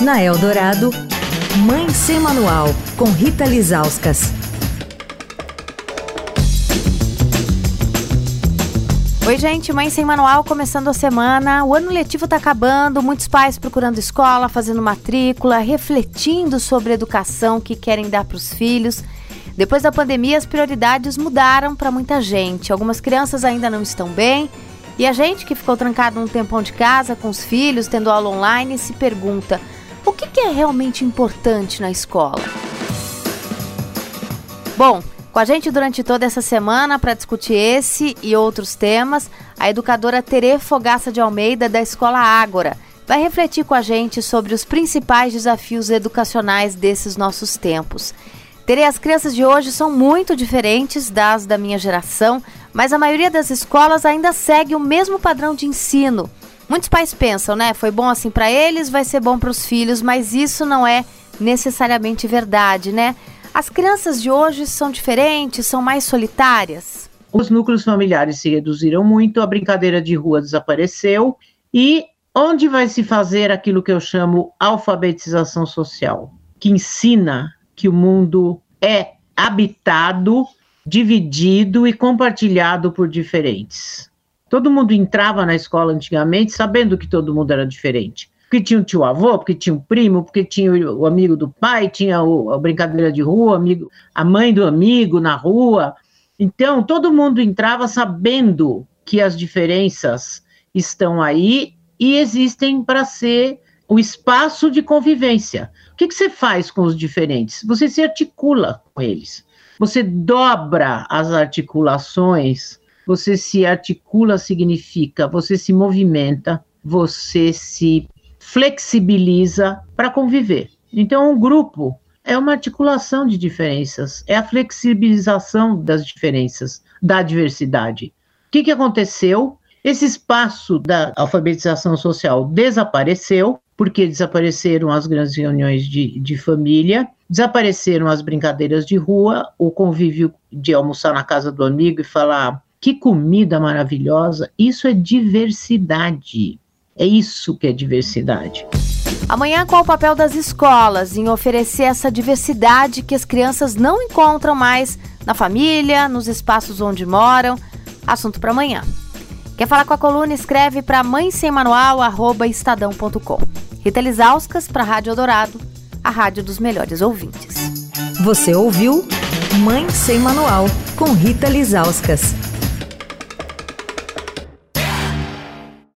Na Eldorado, Mãe Sem Manual, com Rita Lizauskas. Oi, gente, Mãe Sem Manual começando a semana. O ano letivo está acabando, muitos pais procurando escola, fazendo matrícula, refletindo sobre a educação que querem dar para os filhos. Depois da pandemia, as prioridades mudaram para muita gente. Algumas crianças ainda não estão bem. E a gente que ficou trancado um tempão de casa com os filhos, tendo aula online, se pergunta: o que, é realmente importante na escola? Bom, com a gente durante toda essa semana para discutir esse e outros temas, a educadora Tere Fogaça de Almeida, da Escola Ágora, vai refletir com a gente sobre os principais desafios educacionais desses nossos tempos. Tere, as crianças de hoje são muito diferentes das da minha geração, mas a maioria das escolas ainda segue o mesmo padrão de ensino. Muitos pais pensam, né? Foi bom assim para eles, vai ser bom para os filhos, mas isso não é necessariamente verdade, né? As crianças de hoje são diferentes, são mais solitárias. Os núcleos familiares se reduziram muito, a brincadeira de rua desapareceu e onde vai se fazer aquilo que eu chamo alfabetização social, que ensina que o mundo é habitado, dividido e compartilhado por diferentes. Todo mundo entrava na escola antigamente sabendo que todo mundo era diferente. Porque tinha o tio avô, porque tinha o primo, porque tinha o amigo do pai, tinha o, a brincadeira de rua, amigo, a mãe do amigo na rua. Então, todo mundo entrava sabendo que as diferenças estão aí e existem para ser o espaço de convivência. O que, que você faz com os diferentes? Você se articula com eles. Você dobra as articulações você se articula significa você se movimenta, você se flexibiliza para conviver. Então, um grupo é uma articulação de diferenças, é a flexibilização das diferenças, da diversidade. O que, que aconteceu? Esse espaço da alfabetização social desapareceu, porque desapareceram as grandes reuniões de, de família, desapareceram as brincadeiras de rua, o convívio de almoçar na casa do amigo e falar que comida maravilhosa! Isso é diversidade. É isso que é diversidade. Amanhã, qual o papel das escolas em oferecer essa diversidade que as crianças não encontram mais na família, nos espaços onde moram? Assunto para amanhã. Quer falar com a coluna? Escreve para mãe sem manual, estadão.com. Rita Lisauskas para a Rádio Eldorado, a rádio dos melhores ouvintes. Você ouviu Mãe Sem Manual, com Rita Lisauskas.